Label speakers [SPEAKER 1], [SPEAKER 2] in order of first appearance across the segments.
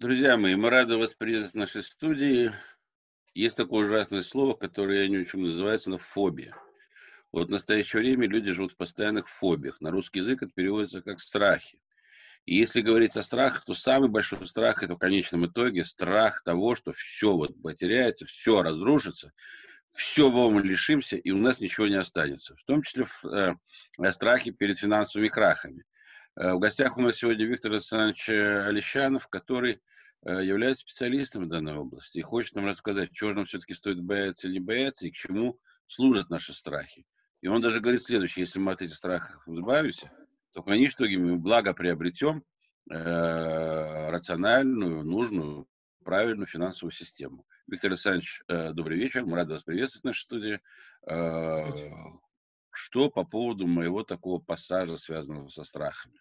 [SPEAKER 1] Друзья мои, мы рады вас приветствовать в нашей студии. Есть такое ужасное слово, которое я не учу, называется фобия. Вот в настоящее время люди живут в постоянных фобиях. На русский язык это переводится как страхи. И если говорить о страхах, то самый большой страх это в конечном итоге страх того, что все вот потеряется, все разрушится, все мы лишимся, и у нас ничего не останется. В том числе в, э, страхе перед финансовыми крахами. Э, в гостях у нас сегодня Виктор Александрович Алещанов, который э, является специалистом в данной области и хочет нам рассказать, чего же нам все-таки стоит бояться или не бояться, и к чему служат наши страхи. И он даже говорит следующее, если мы от этих страхов избавимся, то итоге мы благо приобретем э, рациональную, нужную, правильную финансовую систему. Виктор Александрович, э, добрый вечер, мы рады вас приветствовать в нашей студии. Э, что по поводу моего такого пассажа, связанного со страхами?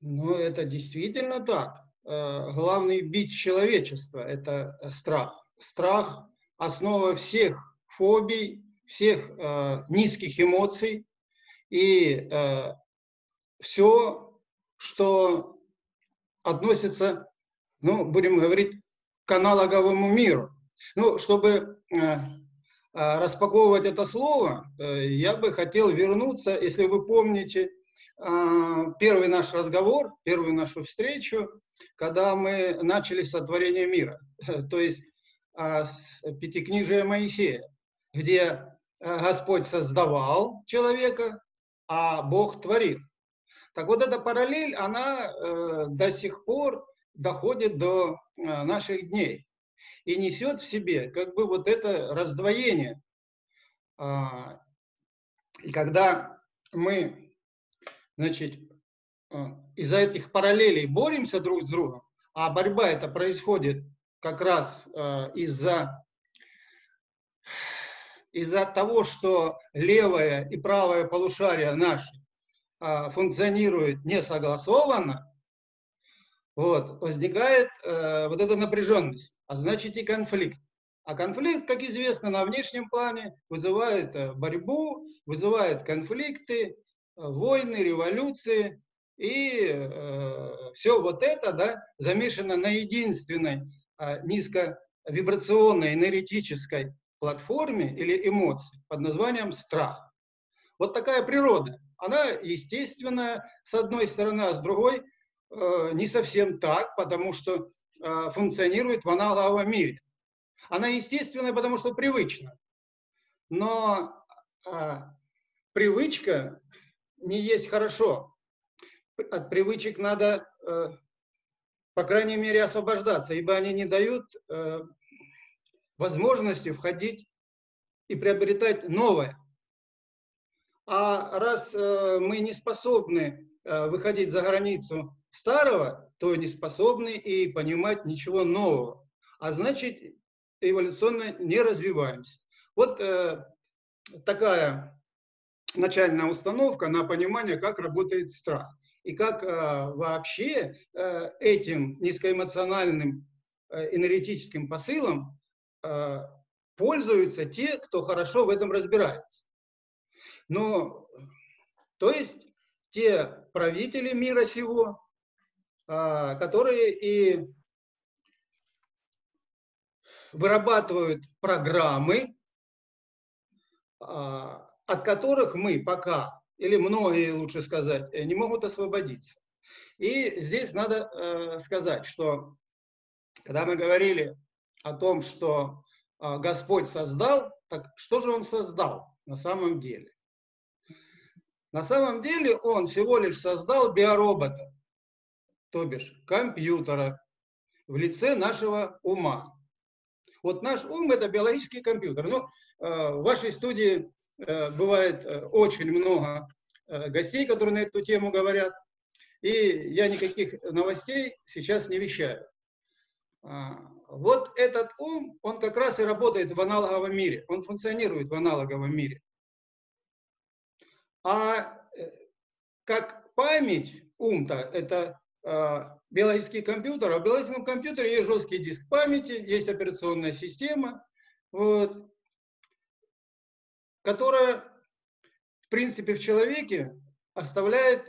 [SPEAKER 2] Ну, это действительно так. Э, главный бич человечества – это э, страх. Страх – основа всех фобий, всех э, низких эмоций. И все, что относится, ну, будем говорить, к аналоговому миру. Ну, чтобы распаковывать это слово, я бы хотел вернуться, если вы помните, первый наш разговор, первую нашу встречу, когда мы начали сотворение мира, то есть пятикнижие Моисея где э, Господь создавал человека, а Бог творил. Так вот эта параллель, она э, до сих пор доходит до наших дней и несет в себе как бы вот это раздвоение. А, и когда мы, значит, из-за этих параллелей боремся друг с другом, а борьба это происходит как раз из-за из-за того, что левое и правое полушария наши а, функционируют несогласованно, вот, возникает э, вот эта напряженность, а значит и конфликт. А конфликт, как известно, на внешнем плане вызывает э, борьбу, вызывает конфликты, э, войны, революции. И э, все вот это да, замешано на единственной э, низковибрационной энергетической платформе или эмоции под названием страх. Вот такая природа. Она естественная, с одной стороны, а с другой э, не совсем так, потому что э, функционирует в аналоговом мире. Она естественная, потому что привычна. Но э, привычка не есть хорошо. От привычек надо, э, по крайней мере, освобождаться, ибо они не дают э, возможности входить и приобретать новое. А раз э, мы не способны выходить за границу старого, то не способны и понимать ничего нового. А значит, эволюционно не развиваемся. Вот такая начальная установка на понимание, как работает страх. И как вообще этим низкоэмоциональным энергетическим посылом Э, пользуются те, кто хорошо в этом разбирается. Но, то есть те правители мира сего, э, которые и вырабатывают программы, э, от которых мы пока, или многие, лучше сказать, не могут освободиться. И здесь надо сказать, что когда мы говорили о том, что а, Господь создал, так что же Он создал на самом деле? На самом деле Он всего лишь создал биоробота, то бишь компьютера в лице нашего ума. Вот наш ум – это биологический компьютер. Ну, а, в вашей студии э, бывает э, очень много э, гостей, которые на эту тему говорят, и я никаких новостей сейчас не вещаю. А, вот этот ум, он как раз и работает в аналоговом мире, он функционирует в аналоговом мире. А э, как память, ум-то, это э, биологический компьютер, а в биологическом компьютере есть жесткий диск памяти, есть операционная система, вот, которая, в принципе, в человеке оставляет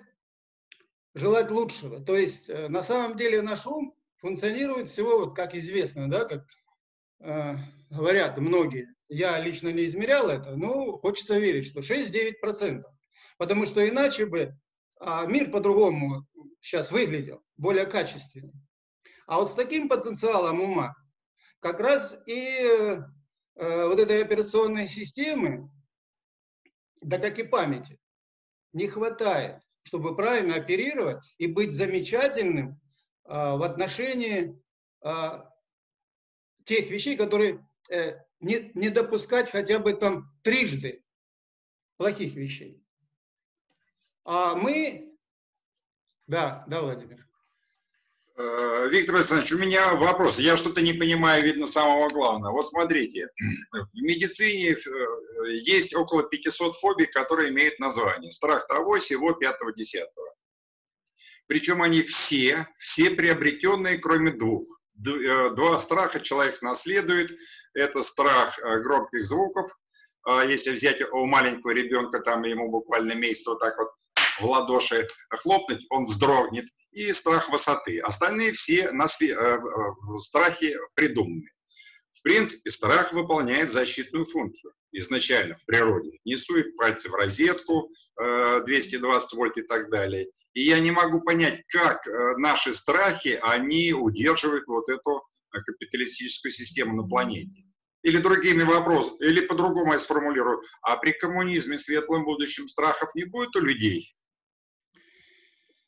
[SPEAKER 2] желать лучшего. То есть э, на самом деле наш ум функционирует всего, вот как известно, да, как э, говорят многие. Я лично не измерял это, но хочется верить, что 6-9%. Потому что иначе бы а, мир по-другому сейчас выглядел, более качественный. А вот с таким потенциалом ума как раз и э, вот этой операционной системы, да как и памяти, не хватает чтобы правильно оперировать и быть замечательным а, в отношении а, тех вещей, которые э, не, не допускать хотя бы там трижды плохих вещей. А мы... Да, да, Владимир.
[SPEAKER 3] Э, Виктор Александрович, у меня вопрос. Я что-то не понимаю, видно, самого главного. Вот смотрите, в медицине э, есть около 500 фобий, которые имеют название. Страх того, сего, пятого, десятого. Причем они все, все приобретенные, кроме двух. Э, два страха человек наследует. Это страх громких звуков. А если взять у маленького ребенка, там ему буквально месяц вот так вот в ладоши хлопнуть, он вздрогнет и страх высоты. Остальные все э, э, страхи придуманы. В принципе, страх выполняет защитную функцию изначально в природе. Не пальцы в розетку, 220 э, вольт и так далее. И я не могу понять, как наши страхи, они удерживают вот эту капиталистическую систему на планете. Или другими вопросами, или по-другому я сформулирую, а при коммунизме светлым будущем страхов не будет у людей?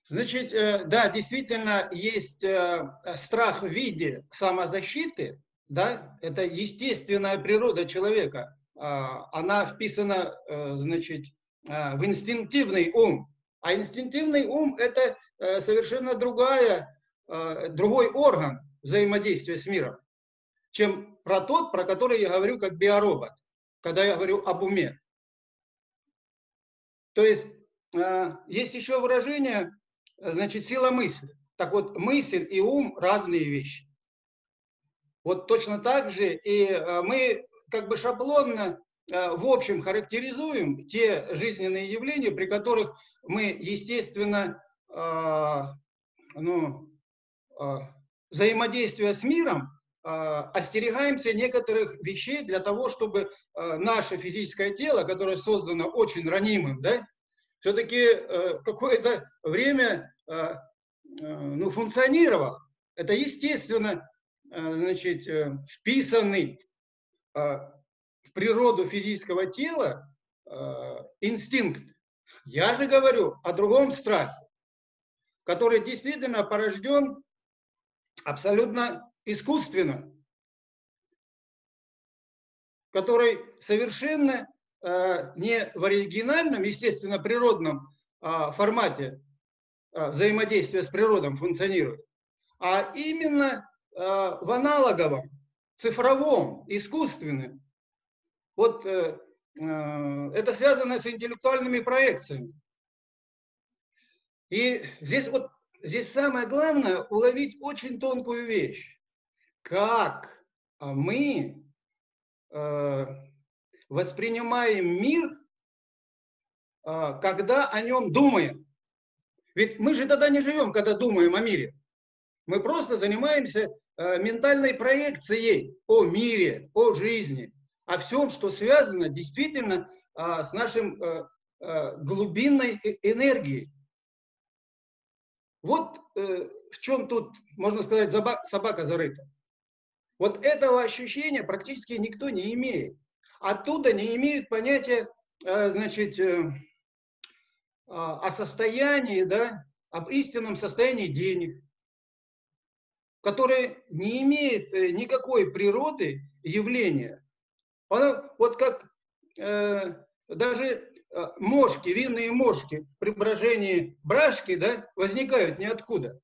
[SPEAKER 2] Значит, э, да, действительно есть э, страх в виде самозащиты, да, это естественная природа человека. А, она вписана, э, значит, в инстинктивный ум. А инстинктивный ум – это совершенно другая, другой орган взаимодействия с миром, чем про тот, про который я говорю как биоробот, когда я говорю об уме. То есть есть еще выражение значит, сила мысли. Так вот, мысль и ум – разные вещи. Вот точно так же и э, мы как бы шаблонно э, в общем характеризуем те жизненные явления, при которых мы, естественно, э, ну, взаимодействуя с миром, остерегаемся некоторых вещей для того, чтобы наше физическое тело, которое создано очень ранимым, да, все-таки какое-то время Э, э, ну, функционировал. Это, естественно, э, значит, вписанный в природу физического тела инстинкт. Я же говорю о другом страхе, который действительно порожден абсолютно искусственно, который совершенно не в оригинальном, естественно, природном формате взаимодействие с природой функционирует, а именно в аналоговом, цифровом, искусственном. Вот э, это связано с интеллектуальными проекциями. И здесь вот здесь самое главное уловить очень тонкую вещь. Как мы воспринимаем мир, когда о нем думаем. Ведь мы же тогда не живем, когда думаем о мире. Мы просто занимаемся э, ментальной проекцией о мире, о жизни, о всем, что связано действительно э, с нашим э, э, глубинной э, энергией. Вот э, в чем тут, можно сказать, собака зарыта. Вот этого ощущения практически никто не имеет. Оттуда не имеют понятия, э, значит, э, а, о состоянии, да, об истинном состоянии денег, которое не имеет э, никакой природы явления. вот как э, даже э, мошки, винные мошки при брожении брашки да, возникают ниоткуда.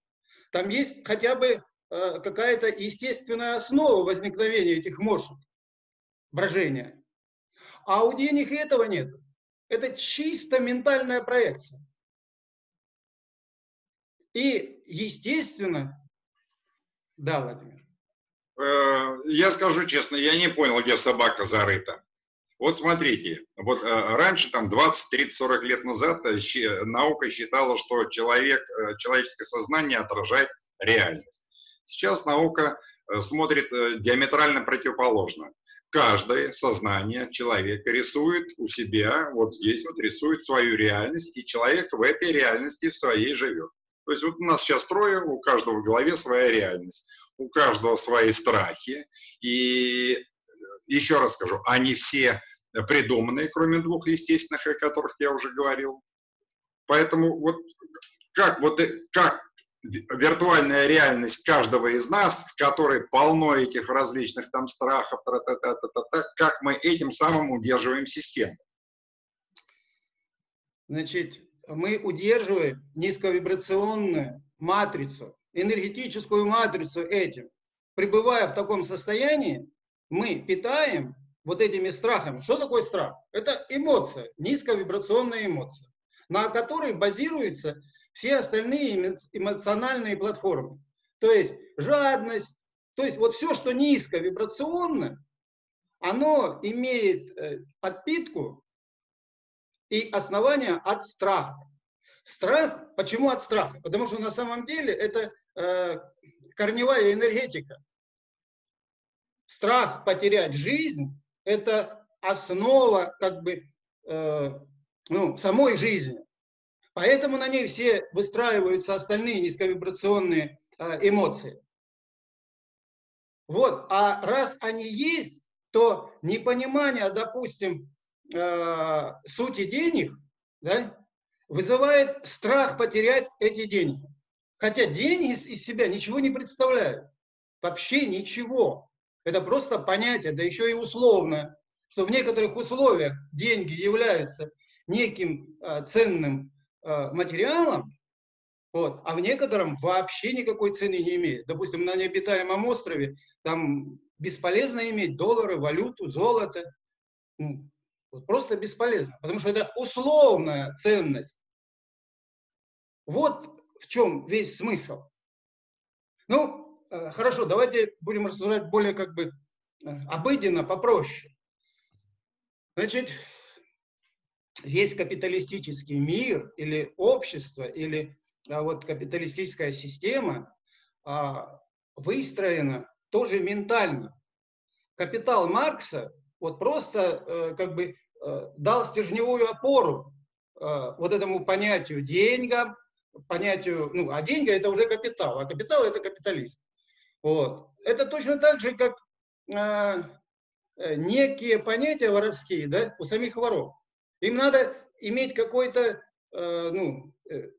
[SPEAKER 2] Там есть хотя бы э, какая-то естественная основа возникновения этих мошек, брожения. А у денег этого нет. Это чисто ментальная проекция. И, естественно, да, Владимир.
[SPEAKER 3] Э, я скажу честно, я не понял, где собака зарыта. Вот смотрите, вот э, раньше, там 20, 30, 40 лет назад э, наука считала, что человек, человеческое сознание отражает реальность. Сейчас наука смотрит диаметрально противоположно. Каждое сознание человека рисует у себя, вот здесь вот рисует свою реальность, и человек в этой реальности в своей живет. То есть вот у нас сейчас трое, у каждого в голове своя реальность, у каждого свои страхи, и еще раз скажу, они все придуманные, кроме двух естественных, о которых я уже говорил. Поэтому вот как, вот, э, как виртуальная реальность каждого из нас, в которой полно этих различных там страхов, та -та -та -та -та -та, как мы этим самым удерживаем систему?
[SPEAKER 2] Значит, мы удерживаем низковибрационную матрицу, энергетическую матрицу этим. Пребывая в таком состоянии, мы питаем вот этими страхами. Что такое страх? Это эмоция, низковибрационная эмоция, на которой базируются все остальные эмоциональные платформы. То есть жадность, то есть вот все, что низковибрационно, оно имеет э, подпитку и основание от страха. Страх, почему от страха? Потому что на самом деле это э, корневая энергетика страх потерять жизнь – это основа как бы э, ну, самой жизни. Поэтому на ней все выстраиваются остальные низковибрационные э, эмоции. Вот, а раз они есть, то непонимание, допустим, э, сути денег, да, вызывает страх потерять эти деньги. Хотя деньги из себя ничего не представляют. Вообще ничего. Это просто понятие, да еще и условно, что в некоторых условиях деньги являются неким э, ценным э, материалом, вот, а в некотором вообще никакой цены не имеет. Допустим, на необитаемом острове там бесполезно иметь доллары, валюту, золото. Просто бесполезно, потому что это условная ценность. Вот в чем весь смысл. Ну, Э, хорошо, давайте будем рассуждать более как бы э, обыденно, попроще. Значит, есть капиталистический мир или общество, или а, вот капиталистическая система а, выстроена тоже ментально. Капитал Маркса вот просто э, как бы дал стержневую опору вот этому понятию деньгам, понятию, ну, а деньги это уже капитал, а капитал это капитализм. Вот. Это точно так же, как э, некие понятия воровские да, у самих воров. Им надо иметь какой-то э, ну, э,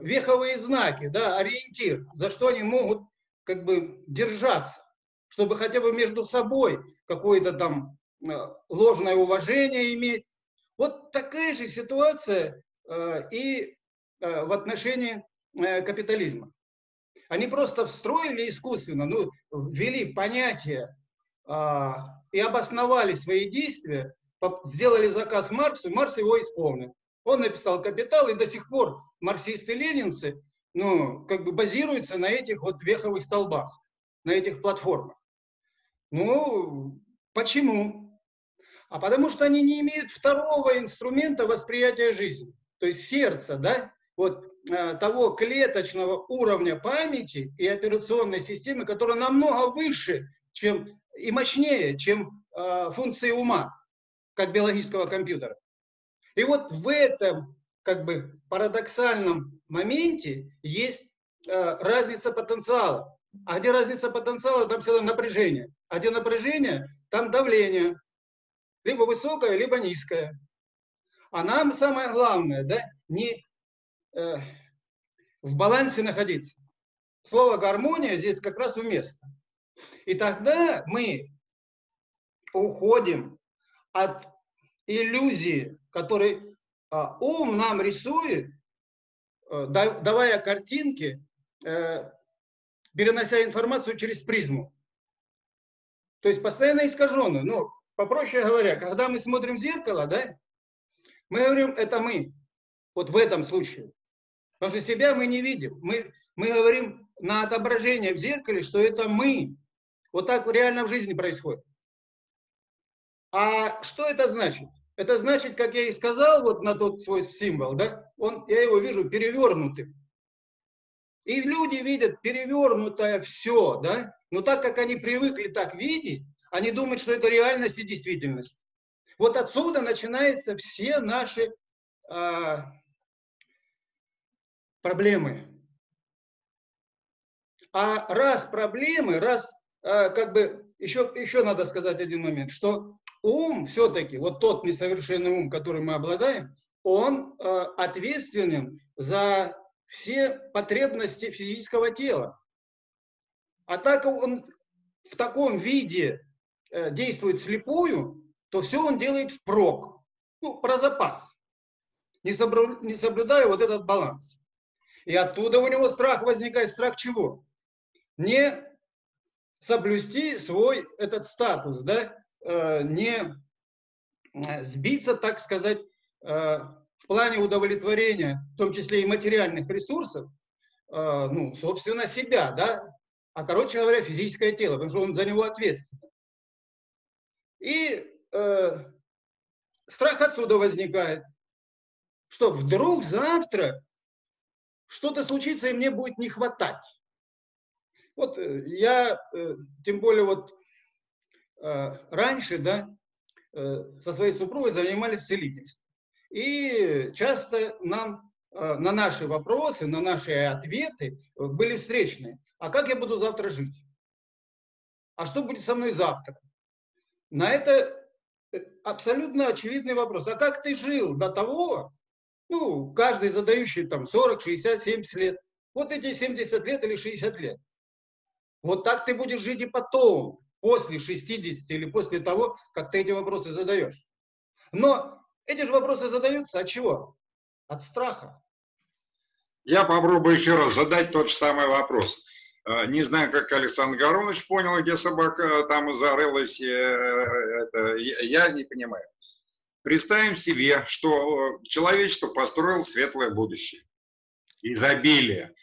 [SPEAKER 2] веховые знаки, да, ориентир, за что они могут как бы держаться, чтобы хотя бы между собой какое-то там э, ложное уважение иметь. Вот такая же ситуация э, и э, в отношении капитализма. Они просто встроили искусственно, ну, ввели понятие а, и обосновали свои действия, сделали заказ Марксу, Маркс его исполнил. Он написал «Капитал», и до сих пор марксисты-ленинцы ну, как бы базируются на этих вот веховых столбах, на этих платформах. Ну, почему? А потому что они не имеют второго инструмента восприятия жизни, то есть сердца, да, вот э, того клеточного уровня памяти и операционной системы, которая намного выше чем, и мощнее, чем э, функции ума, как биологического компьютера. И вот в этом как бы парадоксальном моменте есть э, разница потенциала. А где разница потенциала, там всегда напряжение. А где напряжение, там давление. Либо высокое, либо низкое. А нам самое главное, да, не Э, в балансе находиться. Слово гармония здесь как раз уместно. И тогда мы уходим от иллюзии, которую а, ум нам рисует, э, давая картинки, э, перенося информацию через призму. То есть постоянно искаженную. Ну, попроще говоря, когда мы смотрим в зеркало, да, мы говорим, это мы. Вот в этом случае. Потому что себя мы не видим. Мы, мы говорим на отображение в зеркале, что это мы. Вот так реально в жизни происходит. А что это значит? Это значит, как я и сказал, вот на тот свой символ, да, он, я его вижу перевернутым. И люди видят перевернутое все, да, но так как они привыкли так видеть, они думают, что это реальность и действительность. Вот отсюда начинаются все наши э, проблемы. А раз проблемы, раз э, как бы еще, еще надо сказать один момент, что ум все-таки, вот тот несовершенный ум, который мы обладаем, он э, ответственен за все потребности физического тела. А так он в таком виде э, действует слепую, то все он делает впрок, ну, про запас, не, соблю, не соблюдая вот этот баланс. И оттуда у него страх возникает. Страх чего? Не соблюсти свой этот статус, да, э, не э, сбиться, так сказать, в плане удовлетворения, в том числе и материальных ресурсов, ну, собственно, себя, да, а, короче говоря, физическое тело, потому что он за него ответственен. И э, страх отсюда возникает, что вдруг завтра что-то случится, и мне будет не хватать. Вот э, я, э, тем более вот э, раньше, да, со своей супругой занимались целительством. И часто нам на наши вопросы, на наши ответы были встречные. А как я буду завтра жить? А что будет со мной завтра? На это абсолютно очевидный вопрос. А как ты жил до того, ну, каждый задающий там 40, 60, 70 лет, вот эти 70 лет или 60 лет. Вот так ты будешь жить и потом, после 60 или после того, как ты эти вопросы задаешь. Но эти же вопросы задаются от чего? От страха.
[SPEAKER 3] Я попробую еще раз задать тот же самый вопрос. Э, не знаю, как Александр Горонович понял, где собака там зарылась. Э, это, я не понимаю. Представим себе, что человечество построило светлое будущее. Изобилие.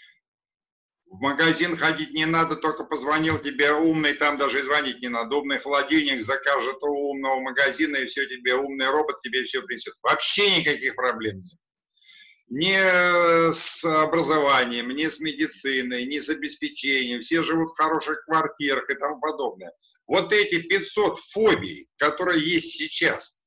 [SPEAKER 3] В магазин ходить не надо, только позвонил тебе умный, там даже звонить не надо. Умный холодильник закажет у умного магазина, и все тебе, умный робот тебе все принесет. Вообще никаких проблем нет. Ни с образованием, ни с медициной, ни с обеспечением. Все живут в хороших квартирах и тому подобное. Вот эти 500 фобий, которые есть сейчас –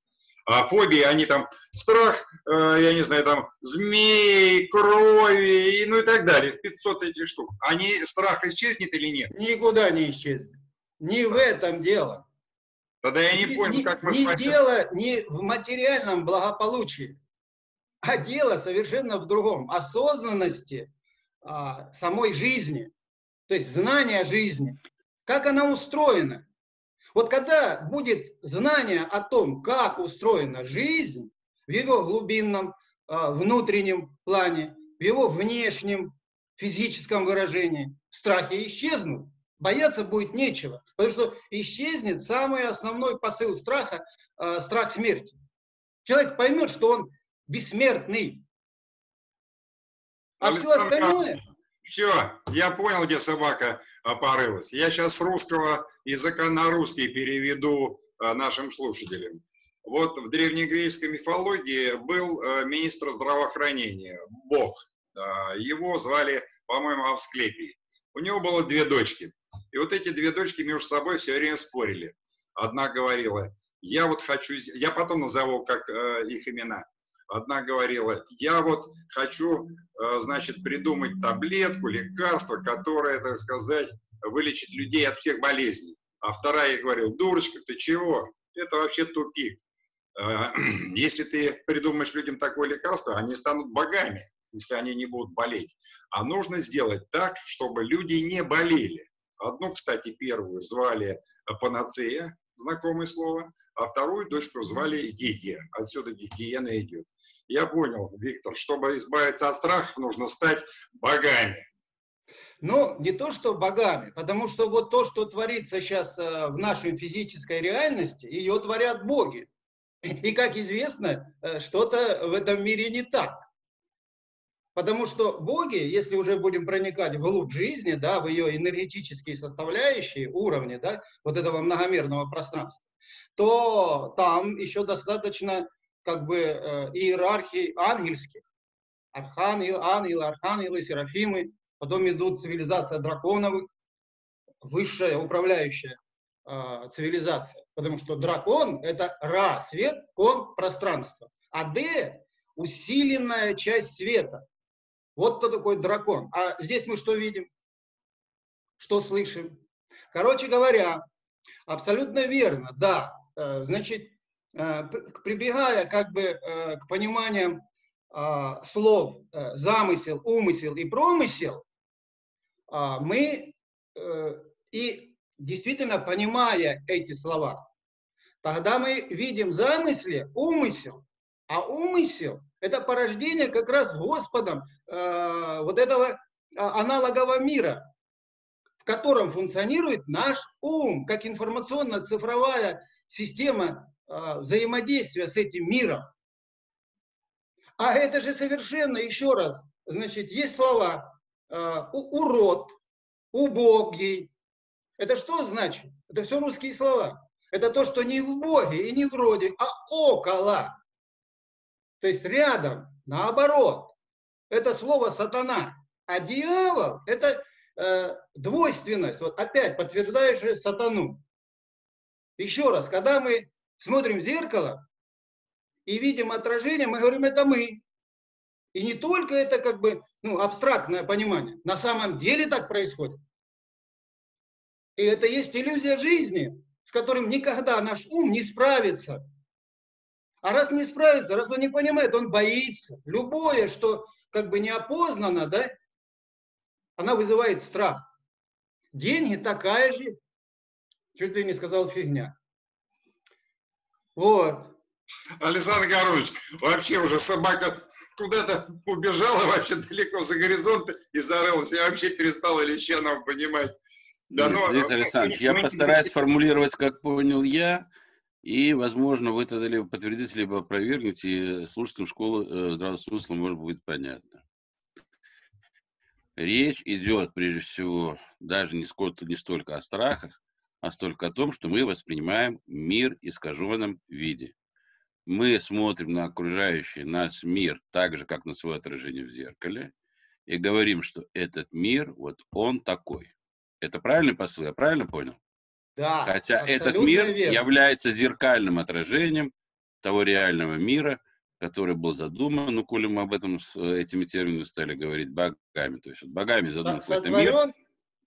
[SPEAKER 3] а фобии, они там страх, э, я не знаю, там змей, крови, и, ну и так далее. 500 этих штук. Они, страх исчезнет или нет?
[SPEAKER 2] Никуда не исчезнет. Не в этом дело.
[SPEAKER 3] Тогда я не, не понял, как мы
[SPEAKER 2] не с вами... дело не в материальном благополучии, а дело совершенно в другом. Осознанности а, самой жизни, то есть знания жизни, как она устроена. Вот когда будет знание о том, как устроена жизнь, в его глубинном а, внутреннем плане, в его внешнем физическом выражении, страхи исчезнут. Бояться будет нечего, потому что исчезнет самый основной посыл страха, а, страх смерти. Человек поймет, что он бессмертный. А все остальное
[SPEAKER 3] все, я понял, где собака а, порылась. Я сейчас с русского языка на русский переведу а, нашим слушателям. Вот в древнегреческой мифологии был а, министр здравоохранения, Бог. Его звали, по-моему, Авсклепий. У него было две дочки. И вот эти две дочки между собой все время спорили. Одна говорила, я вот хочу, я потом назову как их имена. Одна говорила, я вот хочу, э, значит, придумать таблетку, лекарство, которое, так сказать, вылечит людей от всех болезней. А вторая говорила, дурочка, ты чего? Это вообще тупик. Э, если ты придумаешь людям такое лекарство, они станут богами, если они не будут болеть. А нужно сделать так, чтобы люди не болели. Одну, кстати, первую звали Панацея, знакомое слово, а вторую дочку звали Гигия. Отсюда гигиена идет. Я понял, Виктор, чтобы избавиться от страхов, нужно стать богами.
[SPEAKER 2] Ну, не то, что богами, потому что вот то, что творится сейчас э, в нашей физической реальности, ее творят боги. И, как известно, э, что-то в этом мире не так. Потому что боги, если уже будем проникать вглубь жизни, да, в ее энергетические составляющие, уровни, да, вот этого многомерного пространства, то там еще достаточно как бы э, иерархии ангельских. Архангел, ангелы, архангелы, серафимы. Потом идут цивилизация драконовых, высшая управляющая э, цивилизация. Потому что дракон – это Ра, свет, кон, пространство. А Д – усиленная часть света. Вот кто такой дракон. А здесь мы что видим? Что слышим? Короче говоря, абсолютно верно, да. Э, значит, прибегая как бы э, к пониманиям слов замысел, умысел и промысел, мы и действительно понимая эти слова, тогда мы видим замысле умысел, а умысел – это порождение как раз Господом вот этого аналогового мира, в котором функционирует наш ум, как информационно-цифровая система э, взаимодействия с этим миром. А это же совершенно, еще раз, значит, есть слова э, урод, убогий. Это что значит? Это все русские слова. Это то, что не в Боге и не вроде, а около. То есть рядом, наоборот. Это слово сатана. А дьявол – это э, двойственность, вот опять подтверждающая сатану. Еще раз, когда мы смотрим в зеркало и видим отражение, мы говорим, это мы. И не только это как бы ну, абстрактное понимание. На самом деле так происходит. И это есть иллюзия жизни, с которым никогда наш ум не справится. А раз не справится, раз он не понимает, он боится. Любое, что как бы неопознано, да, она вызывает страх. Деньги такая же, чуть ли не сказал фигня. Вот.
[SPEAKER 3] Александр Горович, вообще уже собака куда-то убежала вообще далеко за горизонт и зарылась. Я вообще перестал Ильичанова понимать.
[SPEAKER 1] Да, Нет, но, Виктор Александрович, я постараюсь формулировать, как понял я, и, возможно, вы тогда либо подтвердите, либо опровергнете, и слушателям школы э, здравого смысла может быть понятно. Речь идет, прежде всего, даже не, сколько, не столько о страхах, а столько о том, что мы воспринимаем мир в искаженном виде. Мы смотрим на окружающий нас мир так же, как на свое отражение в зеркале, и говорим, что этот мир, вот он такой. Это правильный посыл, я правильно понял?
[SPEAKER 2] Да.
[SPEAKER 1] Хотя этот мир верно. является зеркальным отражением того реального мира, который был задуман, ну, коли мы об этом с этими терминами стали говорить, богами, то есть вот богами задуман какой-то мир.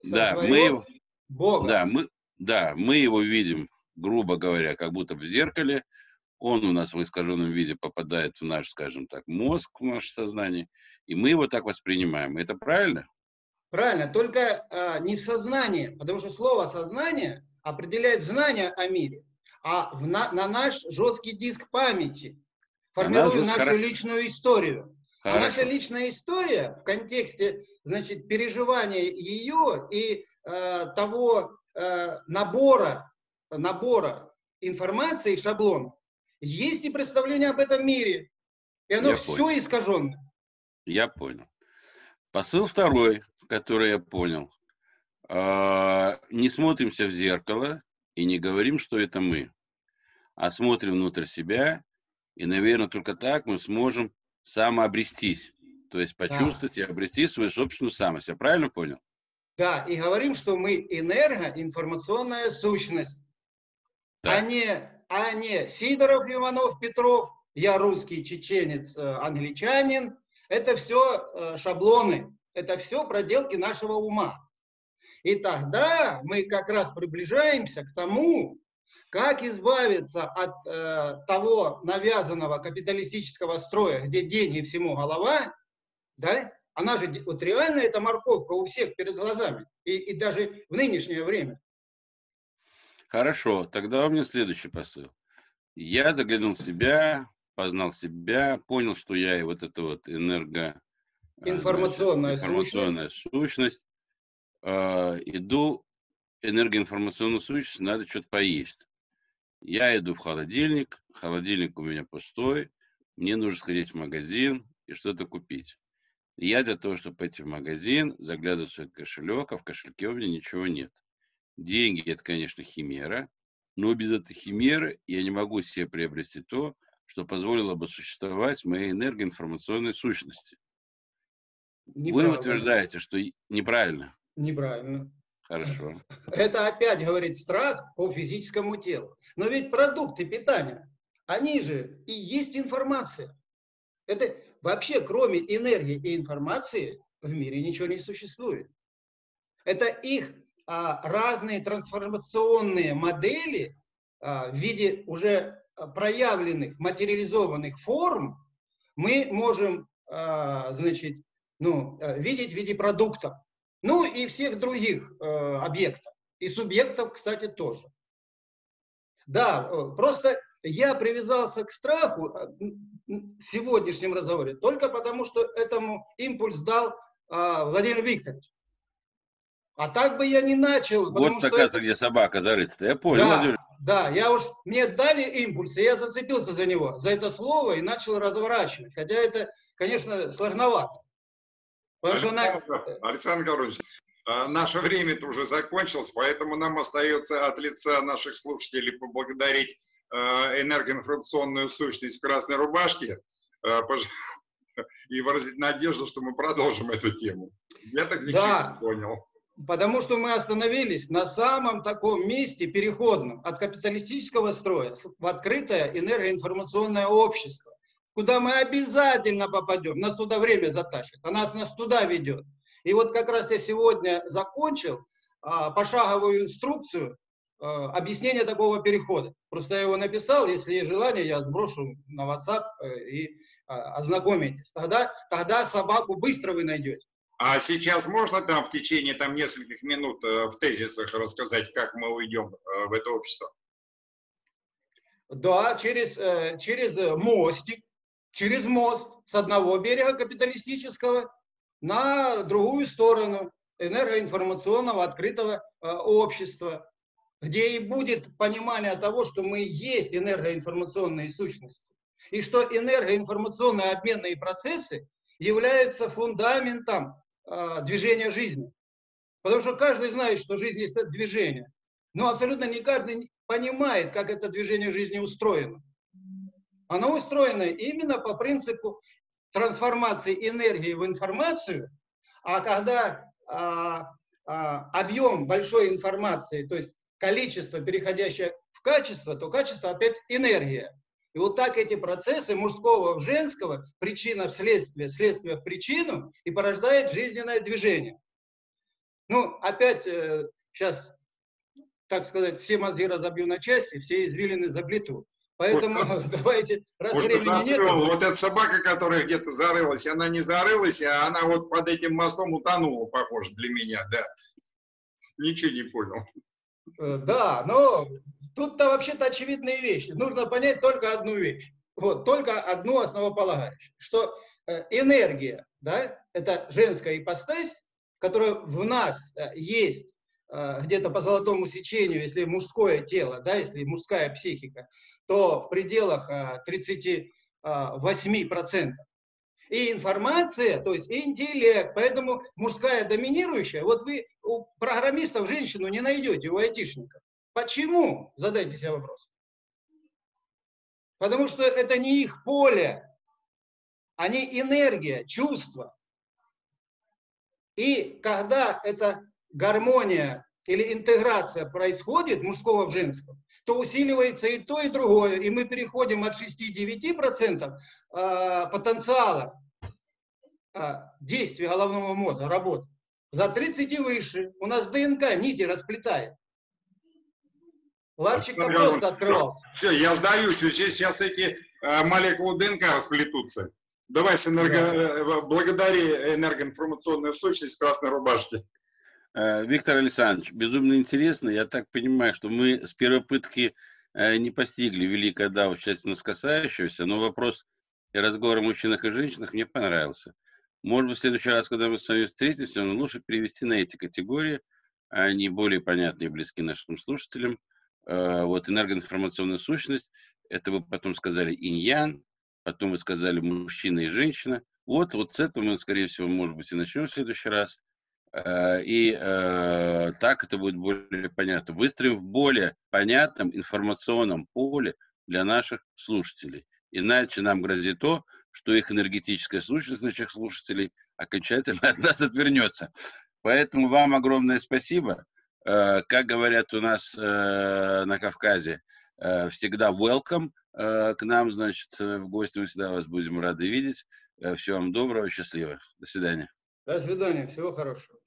[SPEAKER 1] Да, мы Бога. Да, мы, да, мы его видим, грубо говоря, как будто в зеркале. Он у нас в искаженном виде попадает в наш, скажем так, мозг, в наше сознание, и мы его так воспринимаем. Это правильно?
[SPEAKER 2] Правильно, только э, не в сознании, потому что слово сознание определяет знание о мире, а в, на, на наш жесткий диск памяти формирую нашу хорошо. личную историю. Хорошо. А наша личная история в контексте, значит, переживания ее и э, того набора, набора информации и шаблонов, есть и представление об этом мире. И оно я все понял. искаженное.
[SPEAKER 1] Я понял. Посыл второй, который я понял. Э, не смотримся в зеркало и не говорим, что это мы, а смотрим внутрь себя и, наверное, только так мы сможем самообрестись. То есть почувствовать да. и обрести свою собственную самость. Я правильно понял?
[SPEAKER 2] Да, и говорим, что мы энергоинформационная сущность, да. а, не, а не Сидоров, Иванов, Петров, я русский, чеченец, э, англичанин. Это все э, шаблоны, это все проделки нашего ума. И тогда мы как раз приближаемся к тому, как избавиться от э, того навязанного капиталистического строя, где деньги всему голова, да? Она же, вот реально эта морковка у всех перед глазами, и, и даже в нынешнее время.
[SPEAKER 1] Хорошо, тогда у меня следующий посыл. Я заглянул в себя, познал себя, понял, что я и вот эта вот энерго...
[SPEAKER 2] Э, информационная,
[SPEAKER 1] значит, информационная сущность, сущность э, иду энергоинформационную сущность, надо что-то поесть. Я иду в холодильник, холодильник у меня пустой, мне нужно сходить в магазин и что-то купить. Я для того, чтобы пойти в магазин, заглядываю в свой кошелек, а в кошельке у меня ничего нет. Деньги – это, конечно, химера, но без этой химеры я не могу себе приобрести то, что позволило бы существовать моей энергоинформационной сущности. Вы утверждаете, что неправильно.
[SPEAKER 2] Неправильно.
[SPEAKER 1] Хорошо.
[SPEAKER 2] Это опять говорит страх по физическому телу. Но ведь продукты питания, они же и есть информация. Это вообще, кроме энергии и информации, в мире ничего не существует. Это их а, разные трансформационные модели а, в виде уже проявленных, материализованных форм мы можем, а, значит, ну, э, видеть в виде продуктов. Ну и всех других э, объектов. И субъектов, кстати, тоже. Да, э, просто я привязался к страху в сегодняшнем разговоре только потому, что этому импульс дал Владимир Викторович. А так бы я не начал.
[SPEAKER 1] Вот такая, это... где собака зарыта. Я понял,
[SPEAKER 2] да, Владимир. Да, я уж, мне дали импульс, и я зацепился за него, за это слово и начал разворачивать. Хотя это, конечно, сложновато.
[SPEAKER 3] Александр, она... Александр Гаврилович, а, наше время-то уже закончилось, поэтому нам остается от лица наших слушателей поблагодарить а, энергоинформационную сущность в красной рубашке а, и выразить надежду, что мы продолжим эту тему.
[SPEAKER 2] Я так ничего да. не понял. Потому что мы остановились на самом таком месте переходном от капиталистического строя в открытое энергоинформационное общество, куда мы обязательно попадем. Нас туда время затащит, а нас нас туда ведет. И вот как раз я сегодня закончил а, пошаговую инструкцию а, объяснения такого перехода. Просто я его написал, если есть желание, я сброшу на WhatsApp э, и а, ознакомитесь. Тогда, тогда собаку быстро вы найдете.
[SPEAKER 3] А сейчас можно там в течение там нескольких минут э, в тезисах рассказать, как мы уйдем э, в это общество?
[SPEAKER 2] Да, через, э, через мостик, через мост с одного берега капиталистического на другую сторону энергоинформационного открытого общества, где и будет понимание того, что мы есть энергоинформационные сущности, и что энергоинформационные обменные процессы являются фундаментом э, движения жизни. Потому что каждый знает, что жизнь есть движение. Но абсолютно не каждый понимает, как это движение жизни устроено. Оно устроено именно по принципу трансформации энергии в информацию, а когда а, а, объем большой информации, то есть количество, переходящее в качество, то качество опять энергия. И вот так эти процессы мужского в женского, причина в следствие, следствие в причину, и порождает жизненное движение. Ну, опять э, сейчас, так сказать, все мозги разобью на части, все извилины заплету. Поэтому вот, давайте, раз вот времени нет...
[SPEAKER 3] Вот эта собака, которая где-то зарылась, она не зарылась, а она вот под этим мостом утонула, похоже, для меня, да. Ничего не понял.
[SPEAKER 2] Э, да, но Тут-то вообще-то очевидные вещи. Нужно понять только одну вещь. Вот, только одну основополагающую. Что э, энергия, да, это женская ипостась, которая в нас э, есть где-то по золотому сечению, если мужское тело, да, если мужская психика, то в пределах 38%. И информация, то есть интеллект, поэтому мужская доминирующая, вот вы у программистов женщину не найдете, у айтишников. Почему? Задайте себе вопрос. Потому что это не их поле, они энергия, чувство. И когда эта гармония или интеграция происходит мужского в женском, то усиливается и то, и другое. И мы переходим от 6-9% а, потенциала а, действия головного мозга, работы, за 30 и выше. У нас ДНК нити расплетает.
[SPEAKER 3] Ларчик просто открывался. Все, я сдаюсь. Здесь сейчас эти э, молекулы ДНК расплетутся. Давай с энерго... да. Э, благодари энергоинформационную сущность красной рубашки.
[SPEAKER 1] Э, Виктор Александрович, безумно интересно. Я так понимаю, что мы с первой пытки не постигли великое да в части нас касающегося, но вопрос и разговор о мужчинах и женщинах мне понравился. Может быть, в следующий раз, когда мы с вами встретимся, лучше перевести на эти категории, они более понятны и близки нашим слушателям. Э, вот энергоинформационная сущность, это вы потом сказали иньян, потом вы сказали мужчина и женщина. Вот, вот с этого мы, скорее всего, может быть, и начнем в следующий раз. Э, и э, так это будет более понятно. Выстроим в более понятном информационном поле для наших слушателей. Иначе нам грозит то, что их энергетическая сущность наших слушателей окончательно от нас отвернется. Поэтому вам огромное спасибо. Э, как говорят у нас э, на Кавказе, э, всегда welcome к нам, значит, в гости мы всегда вас будем рады видеть. Всего вам доброго, счастливо. До свидания.
[SPEAKER 2] До свидания, всего хорошего.